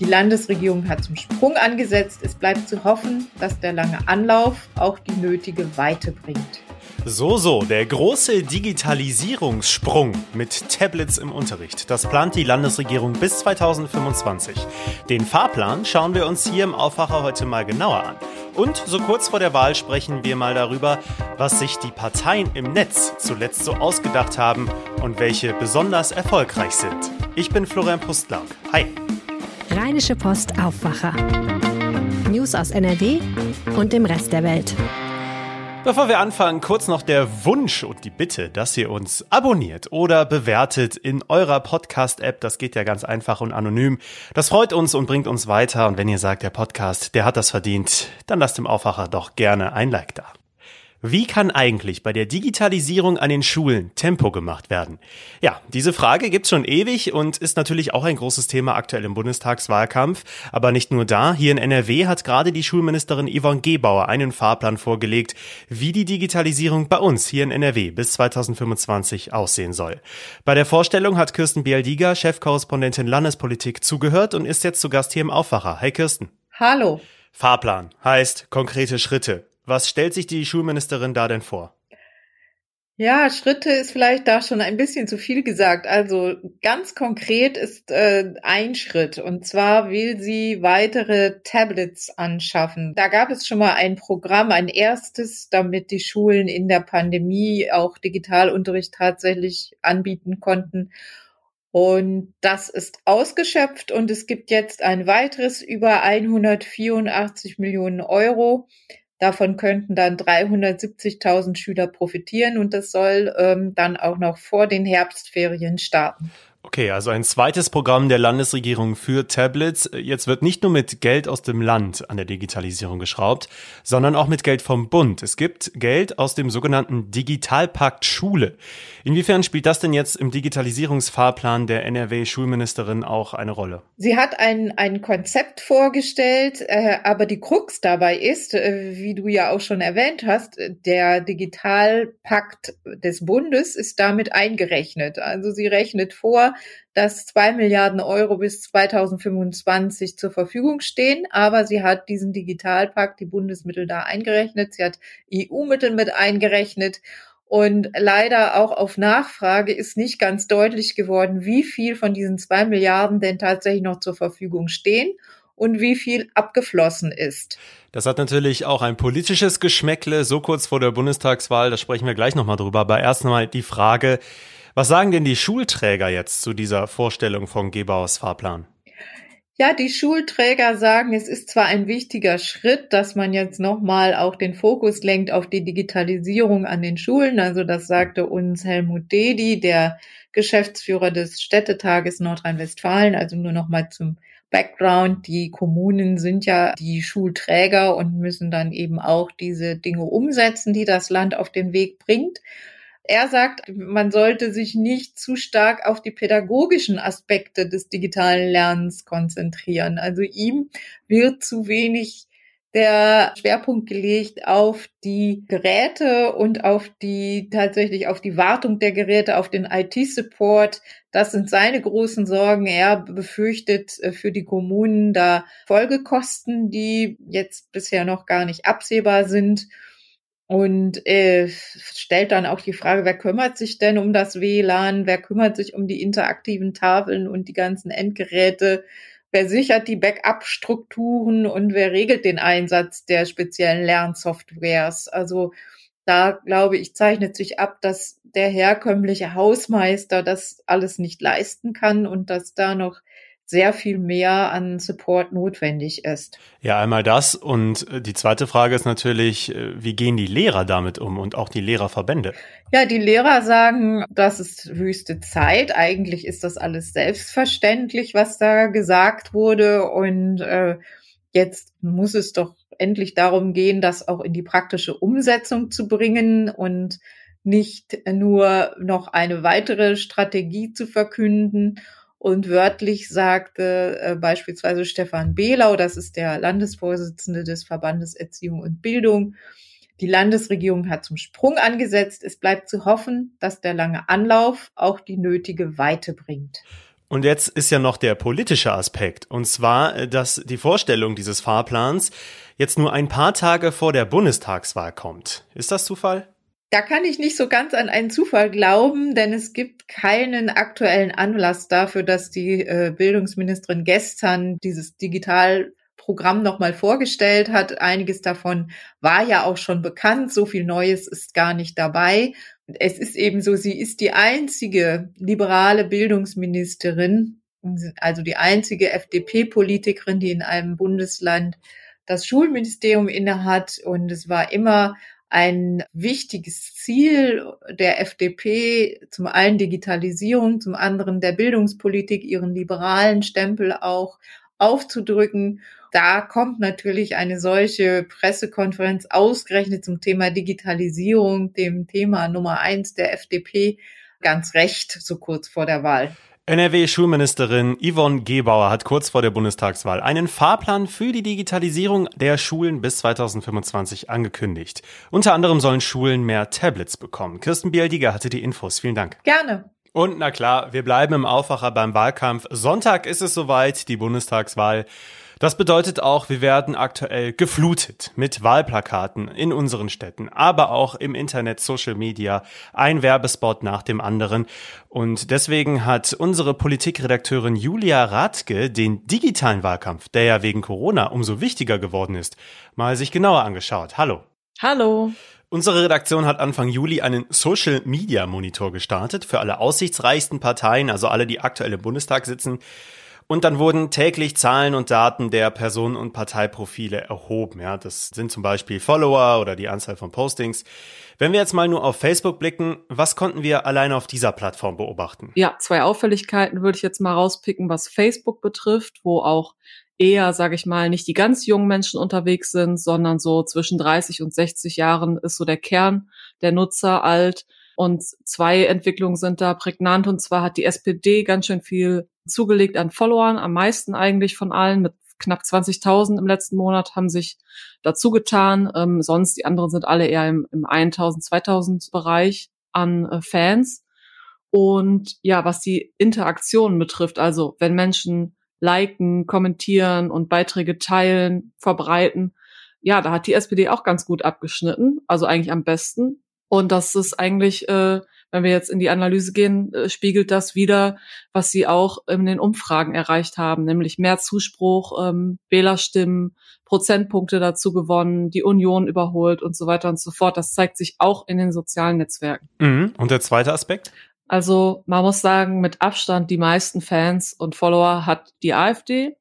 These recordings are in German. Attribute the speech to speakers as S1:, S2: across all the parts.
S1: Die Landesregierung hat zum Sprung angesetzt. Es bleibt zu hoffen, dass der lange Anlauf auch die nötige Weite bringt.
S2: So, so, der große Digitalisierungssprung mit Tablets im Unterricht. Das plant die Landesregierung bis 2025. Den Fahrplan schauen wir uns hier im Aufwacher heute mal genauer an. Und so kurz vor der Wahl sprechen wir mal darüber, was sich die Parteien im Netz zuletzt so ausgedacht haben und welche besonders erfolgreich sind. Ich bin Florian Pustlauk. Hi.
S3: Rheinische Post Aufwacher. News aus NRW und dem Rest der Welt.
S2: Bevor wir anfangen, kurz noch der Wunsch und die Bitte, dass ihr uns abonniert oder bewertet in eurer Podcast-App. Das geht ja ganz einfach und anonym. Das freut uns und bringt uns weiter. Und wenn ihr sagt, der Podcast, der hat das verdient, dann lasst dem Aufwacher doch gerne ein Like da. Wie kann eigentlich bei der Digitalisierung an den Schulen Tempo gemacht werden? Ja, diese Frage gibt's schon ewig und ist natürlich auch ein großes Thema aktuell im Bundestagswahlkampf. Aber nicht nur da. Hier in NRW hat gerade die Schulministerin Yvonne Gebauer einen Fahrplan vorgelegt, wie die Digitalisierung bei uns hier in NRW bis 2025 aussehen soll. Bei der Vorstellung hat Kirsten Bialdiger, Chefkorrespondentin Landespolitik, zugehört und ist jetzt zu Gast hier im Aufwacher. Hi Kirsten.
S1: Hallo.
S2: Fahrplan heißt konkrete Schritte. Was stellt sich die Schulministerin da denn vor?
S1: Ja, Schritte ist vielleicht da schon ein bisschen zu viel gesagt. Also ganz konkret ist äh, ein Schritt und zwar will sie weitere Tablets anschaffen. Da gab es schon mal ein Programm, ein erstes, damit die Schulen in der Pandemie auch Digitalunterricht tatsächlich anbieten konnten. Und das ist ausgeschöpft und es gibt jetzt ein weiteres über 184 Millionen Euro Davon könnten dann 370.000 Schüler profitieren und das soll ähm, dann auch noch vor den Herbstferien starten.
S2: Okay, also ein zweites Programm der Landesregierung für Tablets. Jetzt wird nicht nur mit Geld aus dem Land an der Digitalisierung geschraubt, sondern auch mit Geld vom Bund. Es gibt Geld aus dem sogenannten Digitalpakt Schule. Inwiefern spielt das denn jetzt im Digitalisierungsfahrplan der NRW-Schulministerin auch eine Rolle?
S1: Sie hat ein, ein Konzept vorgestellt, äh, aber die Krux dabei ist, äh, wie du ja auch schon erwähnt hast, der Digitalpakt des Bundes ist damit eingerechnet. Also sie rechnet vor, dass zwei Milliarden Euro bis 2025 zur Verfügung stehen. Aber sie hat diesen Digitalpakt, die Bundesmittel da eingerechnet. Sie hat EU-Mittel mit eingerechnet. Und leider auch auf Nachfrage ist nicht ganz deutlich geworden, wie viel von diesen zwei Milliarden denn tatsächlich noch zur Verfügung stehen und wie viel abgeflossen ist.
S2: Das hat natürlich auch ein politisches Geschmäckle, so kurz vor der Bundestagswahl, da sprechen wir gleich nochmal drüber. Aber erst einmal die Frage, was sagen denn die Schulträger jetzt zu dieser Vorstellung von Gebauers Fahrplan?
S1: Ja, die Schulträger sagen, es ist zwar ein wichtiger Schritt, dass man jetzt nochmal auch den Fokus lenkt auf die Digitalisierung an den Schulen. Also das sagte uns Helmut Dedi, der Geschäftsführer des Städtetages Nordrhein-Westfalen. Also nur nochmal zum Background. Die Kommunen sind ja die Schulträger und müssen dann eben auch diese Dinge umsetzen, die das Land auf den Weg bringt. Er sagt, man sollte sich nicht zu stark auf die pädagogischen Aspekte des digitalen Lernens konzentrieren. Also ihm wird zu wenig der Schwerpunkt gelegt auf die Geräte und auf die tatsächlich auf die Wartung der Geräte, auf den IT-Support. Das sind seine großen Sorgen. Er befürchtet äh, für die Kommunen da Folgekosten, die jetzt bisher noch gar nicht absehbar sind und äh, stellt dann auch die Frage, wer kümmert sich denn um das WLAN, wer kümmert sich um die interaktiven Tafeln und die ganzen Endgeräte, wer sichert die Backup-Strukturen und wer regelt den Einsatz der speziellen Lernsoftwares. Also da glaube ich, zeichnet sich ab, dass der herkömmliche Hausmeister das alles nicht leisten kann und dass da noch sehr viel mehr an Support notwendig ist.
S2: Ja, einmal das. Und äh, die zweite Frage ist natürlich, äh, wie gehen die Lehrer damit um und auch die Lehrerverbände?
S1: Ja, die Lehrer sagen, das ist höchste Zeit. Eigentlich ist das alles selbstverständlich, was da gesagt wurde. Und äh, Jetzt muss es doch endlich darum gehen, das auch in die praktische Umsetzung zu bringen und nicht nur noch eine weitere Strategie zu verkünden. Und wörtlich sagte äh, beispielsweise Stefan Behlau, das ist der Landesvorsitzende des Verbandes Erziehung und Bildung, die Landesregierung hat zum Sprung angesetzt. Es bleibt zu hoffen, dass der lange Anlauf auch die nötige Weite bringt.
S2: Und jetzt ist ja noch der politische Aspekt. Und zwar, äh, dass die Vorstellung dieses Fahrplans jetzt nur ein paar Tage vor der Bundestagswahl kommt. Ist das Zufall?
S1: Da kann ich nicht so ganz an einen Zufall glauben, denn es gibt keinen aktuellen Anlass dafür, dass die äh, Bildungsministerin gestern dieses Digitalprogramm nochmal vorgestellt hat. Einiges davon war ja auch schon bekannt. So viel Neues ist gar nicht dabei. Es ist eben so, sie ist die einzige liberale Bildungsministerin, also die einzige FDP-Politikerin, die in einem Bundesland das Schulministerium innehat. Und es war immer ein wichtiges Ziel der FDP, zum einen Digitalisierung, zum anderen der Bildungspolitik, ihren liberalen Stempel auch aufzudrücken. Da kommt natürlich eine solche Pressekonferenz ausgerechnet zum Thema Digitalisierung, dem Thema Nummer eins der FDP, ganz recht, so kurz vor der Wahl.
S2: NRW-Schulministerin Yvonne Gebauer hat kurz vor der Bundestagswahl einen Fahrplan für die Digitalisierung der Schulen bis 2025 angekündigt. Unter anderem sollen Schulen mehr Tablets bekommen. Kirsten Bialdiger hatte die Infos. Vielen Dank.
S1: Gerne.
S2: Und na klar, wir bleiben im Aufwacher beim Wahlkampf. Sonntag ist es soweit, die Bundestagswahl. Das bedeutet auch, wir werden aktuell geflutet mit Wahlplakaten in unseren Städten, aber auch im Internet, Social Media, ein Werbespot nach dem anderen. Und deswegen hat unsere Politikredakteurin Julia Radke den digitalen Wahlkampf, der ja wegen Corona umso wichtiger geworden ist, mal sich genauer angeschaut. Hallo.
S4: Hallo.
S2: Unsere Redaktion hat Anfang Juli einen Social Media Monitor gestartet für alle aussichtsreichsten Parteien, also alle, die aktuell im Bundestag sitzen. Und dann wurden täglich Zahlen und Daten der Personen- und Parteiprofile erhoben. Ja, das sind zum Beispiel Follower oder die Anzahl von Postings. Wenn wir jetzt mal nur auf Facebook blicken, was konnten wir alleine auf dieser Plattform beobachten?
S4: Ja, zwei Auffälligkeiten würde ich jetzt mal rauspicken, was Facebook betrifft, wo auch eher, sage ich mal, nicht die ganz jungen Menschen unterwegs sind, sondern so zwischen 30 und 60 Jahren ist so der Kern der Nutzer alt. Und zwei Entwicklungen sind da prägnant. Und zwar hat die SPD ganz schön viel zugelegt an Followern, am meisten eigentlich von allen mit knapp 20.000 im letzten Monat haben sich dazu getan. Ähm, sonst die anderen sind alle eher im, im 1.000, 2.000 Bereich an äh, Fans. Und ja, was die Interaktion betrifft, also wenn Menschen liken, kommentieren und Beiträge teilen, verbreiten, ja, da hat die SPD auch ganz gut abgeschnitten, also eigentlich am besten. Und das ist eigentlich äh, wenn wir jetzt in die Analyse gehen, äh, spiegelt das wieder, was sie auch in den Umfragen erreicht haben, nämlich mehr Zuspruch, ähm, Wählerstimmen, Prozentpunkte dazu gewonnen, die Union überholt und so weiter und so fort. Das zeigt sich auch in den sozialen Netzwerken.
S2: Mhm. Und der zweite Aspekt?
S4: Also man muss sagen, mit Abstand die meisten Fans und Follower hat die AfD.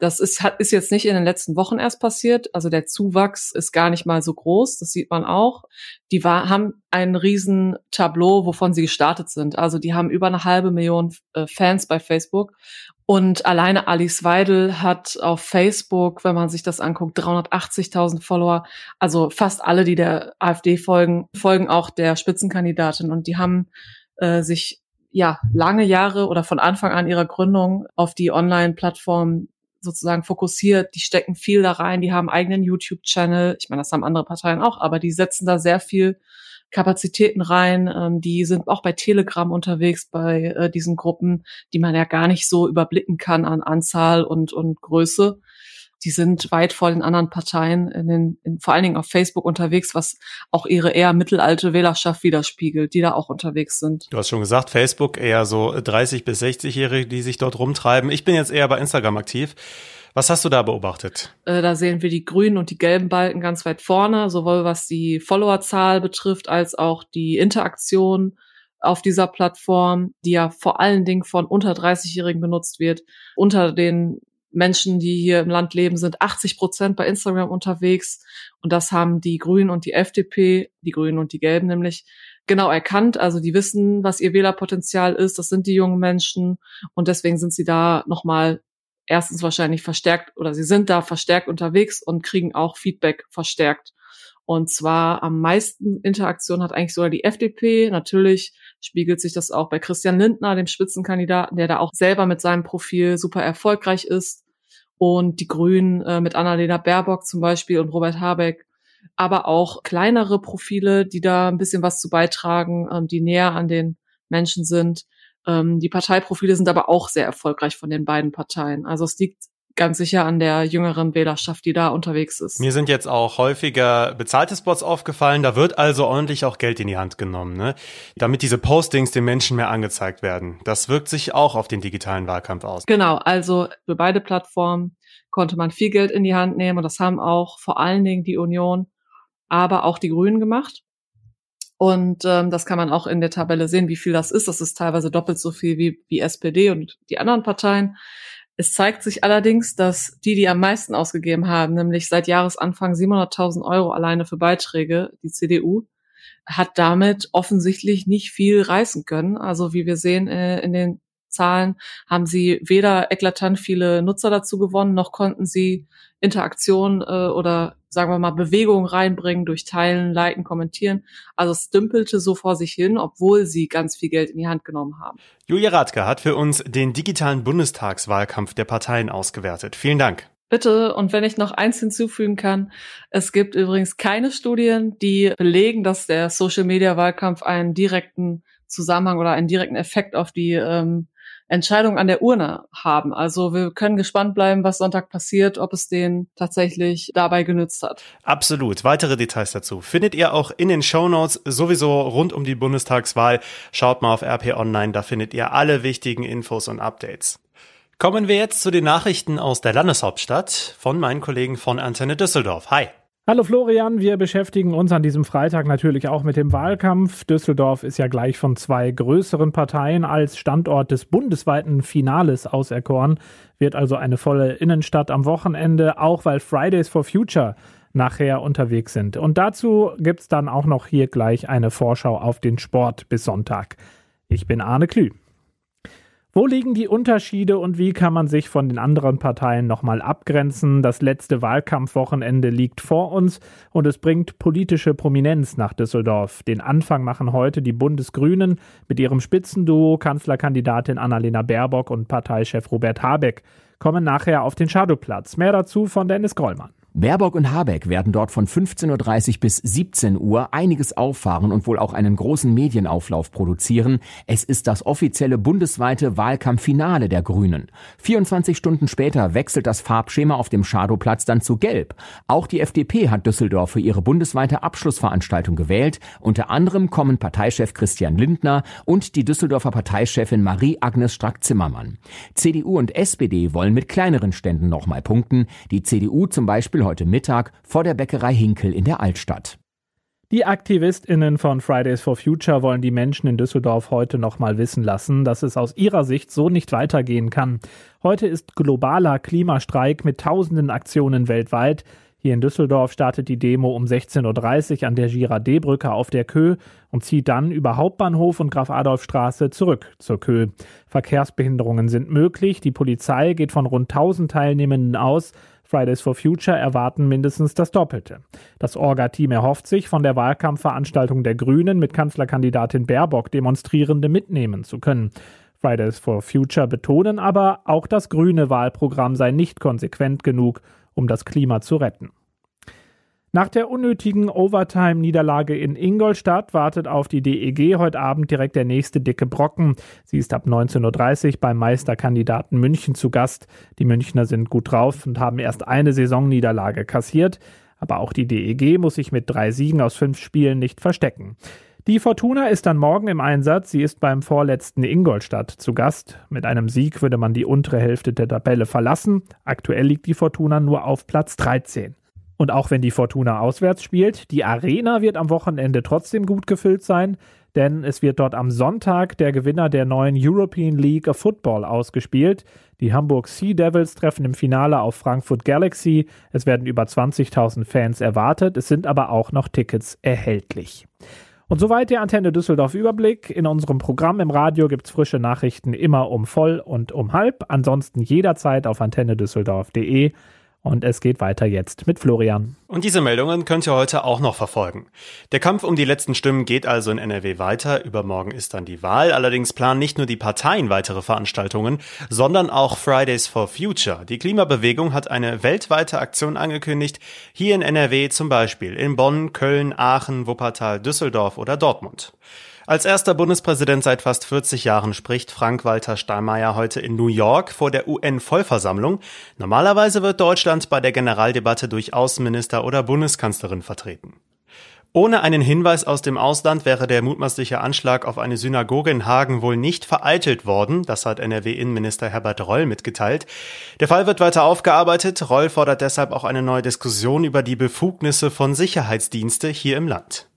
S4: Das ist, hat, ist jetzt nicht in den letzten Wochen erst passiert. Also der Zuwachs ist gar nicht mal so groß. Das sieht man auch. Die war, haben ein riesen Tableau, wovon sie gestartet sind. Also die haben über eine halbe Million äh, Fans bei Facebook. Und alleine Alice Weidel hat auf Facebook, wenn man sich das anguckt, 380.000 Follower. Also fast alle, die der AfD folgen, folgen auch der Spitzenkandidatin. Und die haben äh, sich ja lange Jahre oder von Anfang an ihrer Gründung auf die Online-Plattform sozusagen fokussiert, die stecken viel da rein, die haben eigenen YouTube-Channel. Ich meine, das haben andere Parteien auch, aber die setzen da sehr viel Kapazitäten rein. Ähm, die sind auch bei Telegram unterwegs, bei äh, diesen Gruppen, die man ja gar nicht so überblicken kann an Anzahl und, und Größe die sind weit vor den anderen Parteien, in den, in, vor allen Dingen auf Facebook unterwegs, was auch ihre eher mittelalte Wählerschaft widerspiegelt, die da auch unterwegs sind.
S2: Du hast schon gesagt, Facebook eher so 30 bis 60-Jährige, die sich dort rumtreiben. Ich bin jetzt eher bei Instagram aktiv. Was hast du da beobachtet?
S4: Äh, da sehen wir die grünen und die gelben Balken ganz weit vorne, sowohl was die Followerzahl betrifft, als auch die Interaktion auf dieser Plattform, die ja vor allen Dingen von unter 30-Jährigen benutzt wird. Unter den Menschen, die hier im Land leben, sind 80 Prozent bei Instagram unterwegs. Und das haben die Grünen und die FDP, die Grünen und die Gelben nämlich, genau erkannt. Also die wissen, was ihr Wählerpotenzial ist. Das sind die jungen Menschen. Und deswegen sind sie da nochmal erstens wahrscheinlich verstärkt oder sie sind da verstärkt unterwegs und kriegen auch Feedback verstärkt. Und zwar am meisten Interaktion hat eigentlich sogar die FDP. Natürlich spiegelt sich das auch bei Christian Lindner, dem Spitzenkandidaten, der da auch selber mit seinem Profil super erfolgreich ist. Und die Grünen äh, mit Annalena Baerbock zum Beispiel und Robert Habeck. Aber auch kleinere Profile, die da ein bisschen was zu beitragen, ähm, die näher an den Menschen sind. Ähm, die Parteiprofile sind aber auch sehr erfolgreich von den beiden Parteien. Also es liegt ganz sicher an der jüngeren Wählerschaft, die da unterwegs ist.
S2: Mir sind jetzt auch häufiger bezahlte Spots aufgefallen. Da wird also ordentlich auch Geld in die Hand genommen, ne? damit diese Postings den Menschen mehr angezeigt werden. Das wirkt sich auch auf den digitalen Wahlkampf aus.
S4: Genau, also für beide Plattformen konnte man viel Geld in die Hand nehmen und das haben auch vor allen Dingen die Union, aber auch die Grünen gemacht. Und ähm, das kann man auch in der Tabelle sehen, wie viel das ist. Das ist teilweise doppelt so viel wie, wie SPD und die anderen Parteien. Es zeigt sich allerdings, dass die, die am meisten ausgegeben haben, nämlich seit Jahresanfang 700.000 Euro alleine für Beiträge, die CDU, hat damit offensichtlich nicht viel reißen können. Also wie wir sehen äh, in den Zahlen, haben sie weder eklatant viele Nutzer dazu gewonnen, noch konnten sie Interaktion äh, oder sagen wir mal Bewegung reinbringen durch Teilen, Liken, Kommentieren. Also es dümpelte so vor sich hin, obwohl sie ganz viel Geld in die Hand genommen haben.
S2: Julia Radke hat für uns den digitalen Bundestagswahlkampf der Parteien ausgewertet. Vielen Dank.
S4: Bitte, und wenn ich noch eins hinzufügen kann, es gibt übrigens keine Studien, die belegen, dass der Social-Media-Wahlkampf einen direkten Zusammenhang oder einen direkten Effekt auf die ähm, Entscheidung an der Urne haben. Also wir können gespannt bleiben, was Sonntag passiert, ob es den tatsächlich dabei genützt hat.
S2: Absolut. Weitere Details dazu findet ihr auch in den Show Notes sowieso rund um die Bundestagswahl. Schaut mal auf RP Online, da findet ihr alle wichtigen Infos und Updates. Kommen wir jetzt zu den Nachrichten aus der Landeshauptstadt von meinen Kollegen von Antenne Düsseldorf. Hi.
S5: Hallo Florian, wir beschäftigen uns an diesem Freitag natürlich auch mit dem Wahlkampf. Düsseldorf ist ja gleich von zwei größeren Parteien als Standort des bundesweiten Finales auserkoren, wird also eine volle Innenstadt am Wochenende, auch weil Fridays for Future nachher unterwegs sind. Und dazu gibt's dann auch noch hier gleich eine Vorschau auf den Sport bis Sonntag. Ich bin Arne Klü. Wo liegen die Unterschiede und wie kann man sich von den anderen Parteien nochmal abgrenzen? Das letzte Wahlkampfwochenende liegt vor uns und es bringt politische Prominenz nach Düsseldorf. Den Anfang machen heute die Bundesgrünen mit ihrem Spitzenduo Kanzlerkandidatin Annalena Baerbock und Parteichef Robert Habeck kommen nachher auf den Shadowplatz. Mehr dazu von Dennis Grollmann.
S6: Baerbock und Habeck werden dort von 15.30 Uhr bis 17 Uhr einiges auffahren und wohl auch einen großen Medienauflauf produzieren. Es ist das offizielle bundesweite Wahlkampffinale der Grünen. 24 Stunden später wechselt das Farbschema auf dem Schadowplatz dann zu Gelb. Auch die FDP hat Düsseldorf für ihre bundesweite Abschlussveranstaltung gewählt. Unter anderem kommen Parteichef Christian Lindner und die Düsseldorfer Parteichefin Marie-Agnes Strack-Zimmermann. CDU und SPD wollen mit kleineren Ständen nochmal punkten. Die CDU zum Beispiel heute Mittag vor der Bäckerei Hinkel in der Altstadt.
S5: Die AktivistInnen von Fridays for Future wollen die Menschen in Düsseldorf heute nochmal wissen lassen, dass es aus ihrer Sicht so nicht weitergehen kann. Heute ist globaler Klimastreik mit tausenden Aktionen weltweit. Hier in Düsseldorf startet die Demo um 16.30 Uhr an der Girardet-Brücke auf der Kö und zieht dann über Hauptbahnhof und Graf-Adolf-Straße zurück zur Kö. Verkehrsbehinderungen sind möglich. Die Polizei geht von rund 1000 Teilnehmenden aus. Fridays for Future erwarten mindestens das Doppelte. Das Orga-Team erhofft sich, von der Wahlkampfveranstaltung der Grünen mit Kanzlerkandidatin Baerbock Demonstrierende mitnehmen zu können. Fridays for Future betonen aber, auch das grüne Wahlprogramm sei nicht konsequent genug, um das Klima zu retten. Nach der unnötigen Overtime-Niederlage in Ingolstadt wartet auf die DEG heute Abend direkt der nächste dicke Brocken. Sie ist ab 19.30 Uhr beim Meisterkandidaten München zu Gast. Die Münchner sind gut drauf und haben erst eine Saisonniederlage kassiert. Aber auch die DEG muss sich mit drei Siegen aus fünf Spielen nicht verstecken. Die Fortuna ist dann morgen im Einsatz. Sie ist beim vorletzten Ingolstadt zu Gast. Mit einem Sieg würde man die untere Hälfte der Tabelle verlassen. Aktuell liegt die Fortuna nur auf Platz 13. Und auch wenn die Fortuna auswärts spielt, die Arena wird am Wochenende trotzdem gut gefüllt sein, denn es wird dort am Sonntag der Gewinner der neuen European League of Football ausgespielt. Die Hamburg Sea Devils treffen im Finale auf Frankfurt Galaxy. Es werden über 20.000 Fans erwartet, es sind aber auch noch Tickets erhältlich. Und soweit der Antenne Düsseldorf Überblick. In unserem Programm im Radio gibt's frische Nachrichten immer um voll und um halb. Ansonsten jederzeit auf antennedüsseldorf.de. Und es geht weiter jetzt mit Florian.
S2: Und diese Meldungen könnt ihr heute auch noch verfolgen. Der Kampf um die letzten Stimmen geht also in NRW weiter. Übermorgen ist dann die Wahl. Allerdings planen nicht nur die Parteien weitere Veranstaltungen, sondern auch Fridays for Future. Die Klimabewegung hat eine weltweite Aktion angekündigt. Hier in NRW zum Beispiel in Bonn, Köln, Aachen, Wuppertal, Düsseldorf oder Dortmund. Als erster Bundespräsident seit fast 40 Jahren spricht Frank-Walter Steinmeier heute in New York vor der UN-Vollversammlung. Normalerweise wird Deutschland bei der Generaldebatte durch Außenminister oder Bundeskanzlerin vertreten. Ohne einen Hinweis aus dem Ausland wäre der mutmaßliche Anschlag auf eine Synagoge in Hagen wohl nicht vereitelt worden. Das hat NRW-Innenminister Herbert Reul mitgeteilt. Der Fall wird weiter aufgearbeitet. Reul fordert deshalb auch eine neue Diskussion über die Befugnisse von Sicherheitsdienste hier im Land.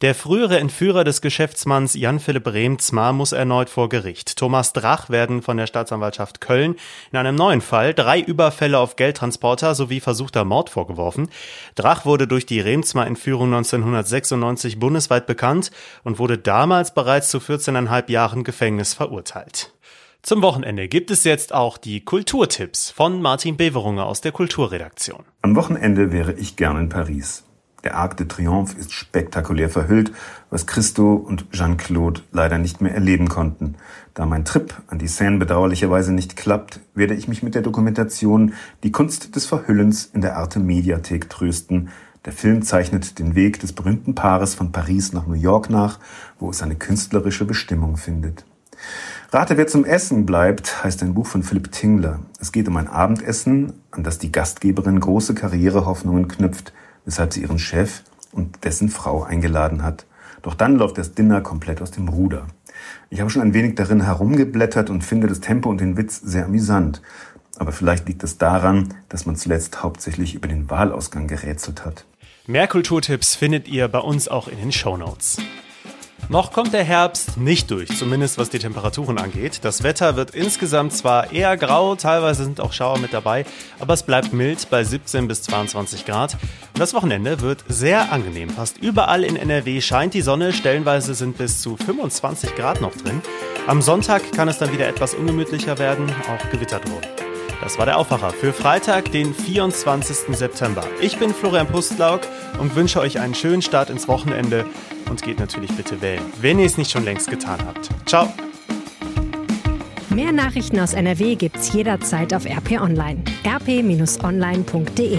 S2: Der frühere Entführer des Geschäftsmanns Jan-Philipp Remzmar muss erneut vor Gericht. Thomas Drach werden von der Staatsanwaltschaft Köln in einem neuen Fall drei Überfälle auf Geldtransporter sowie versuchter Mord vorgeworfen. Drach wurde durch die Remzmar-Entführung 1996 bundesweit bekannt und wurde damals bereits zu 14,5 Jahren Gefängnis verurteilt. Zum Wochenende gibt es jetzt auch die Kulturtipps von Martin Beverunger aus der Kulturredaktion.
S7: Am Wochenende wäre ich gern in Paris. Der Arc de Triomphe ist spektakulär verhüllt, was Christo und Jean-Claude leider nicht mehr erleben konnten. Da mein Trip an die Seine bedauerlicherweise nicht klappt, werde ich mich mit der Dokumentation Die Kunst des Verhüllens in der Arte Mediathek trösten. Der Film zeichnet den Weg des berühmten Paares von Paris nach New York nach, wo es seine künstlerische Bestimmung findet. Rate, wer zum Essen bleibt, heißt ein Buch von Philipp Tingler. Es geht um ein Abendessen, an das die Gastgeberin große Karrierehoffnungen knüpft – weshalb sie ihren Chef und dessen Frau eingeladen hat. Doch dann läuft das Dinner komplett aus dem Ruder. Ich habe schon ein wenig darin herumgeblättert und finde das Tempo und den Witz sehr amüsant. Aber vielleicht liegt es daran, dass man zuletzt hauptsächlich über den Wahlausgang gerätselt hat.
S2: Mehr Kulturtipps findet ihr bei uns auch in den Show Notes. Noch kommt der Herbst nicht durch, zumindest was die Temperaturen angeht. Das Wetter wird insgesamt zwar eher grau, teilweise sind auch Schauer mit dabei, aber es bleibt mild bei 17 bis 22 Grad. Das Wochenende wird sehr angenehm. Fast überall in NRW scheint die Sonne, stellenweise sind bis zu 25 Grad noch drin. Am Sonntag kann es dann wieder etwas ungemütlicher werden, auch Gewitter drohen. Das war der Aufwacher für Freitag, den 24. September. Ich bin Florian Pustlauk und wünsche euch einen schönen Start ins Wochenende und geht natürlich bitte wählen, wenn ihr es nicht schon längst getan habt. Ciao!
S3: Mehr Nachrichten aus NRW gibt's jederzeit auf RP Online. rp-online.de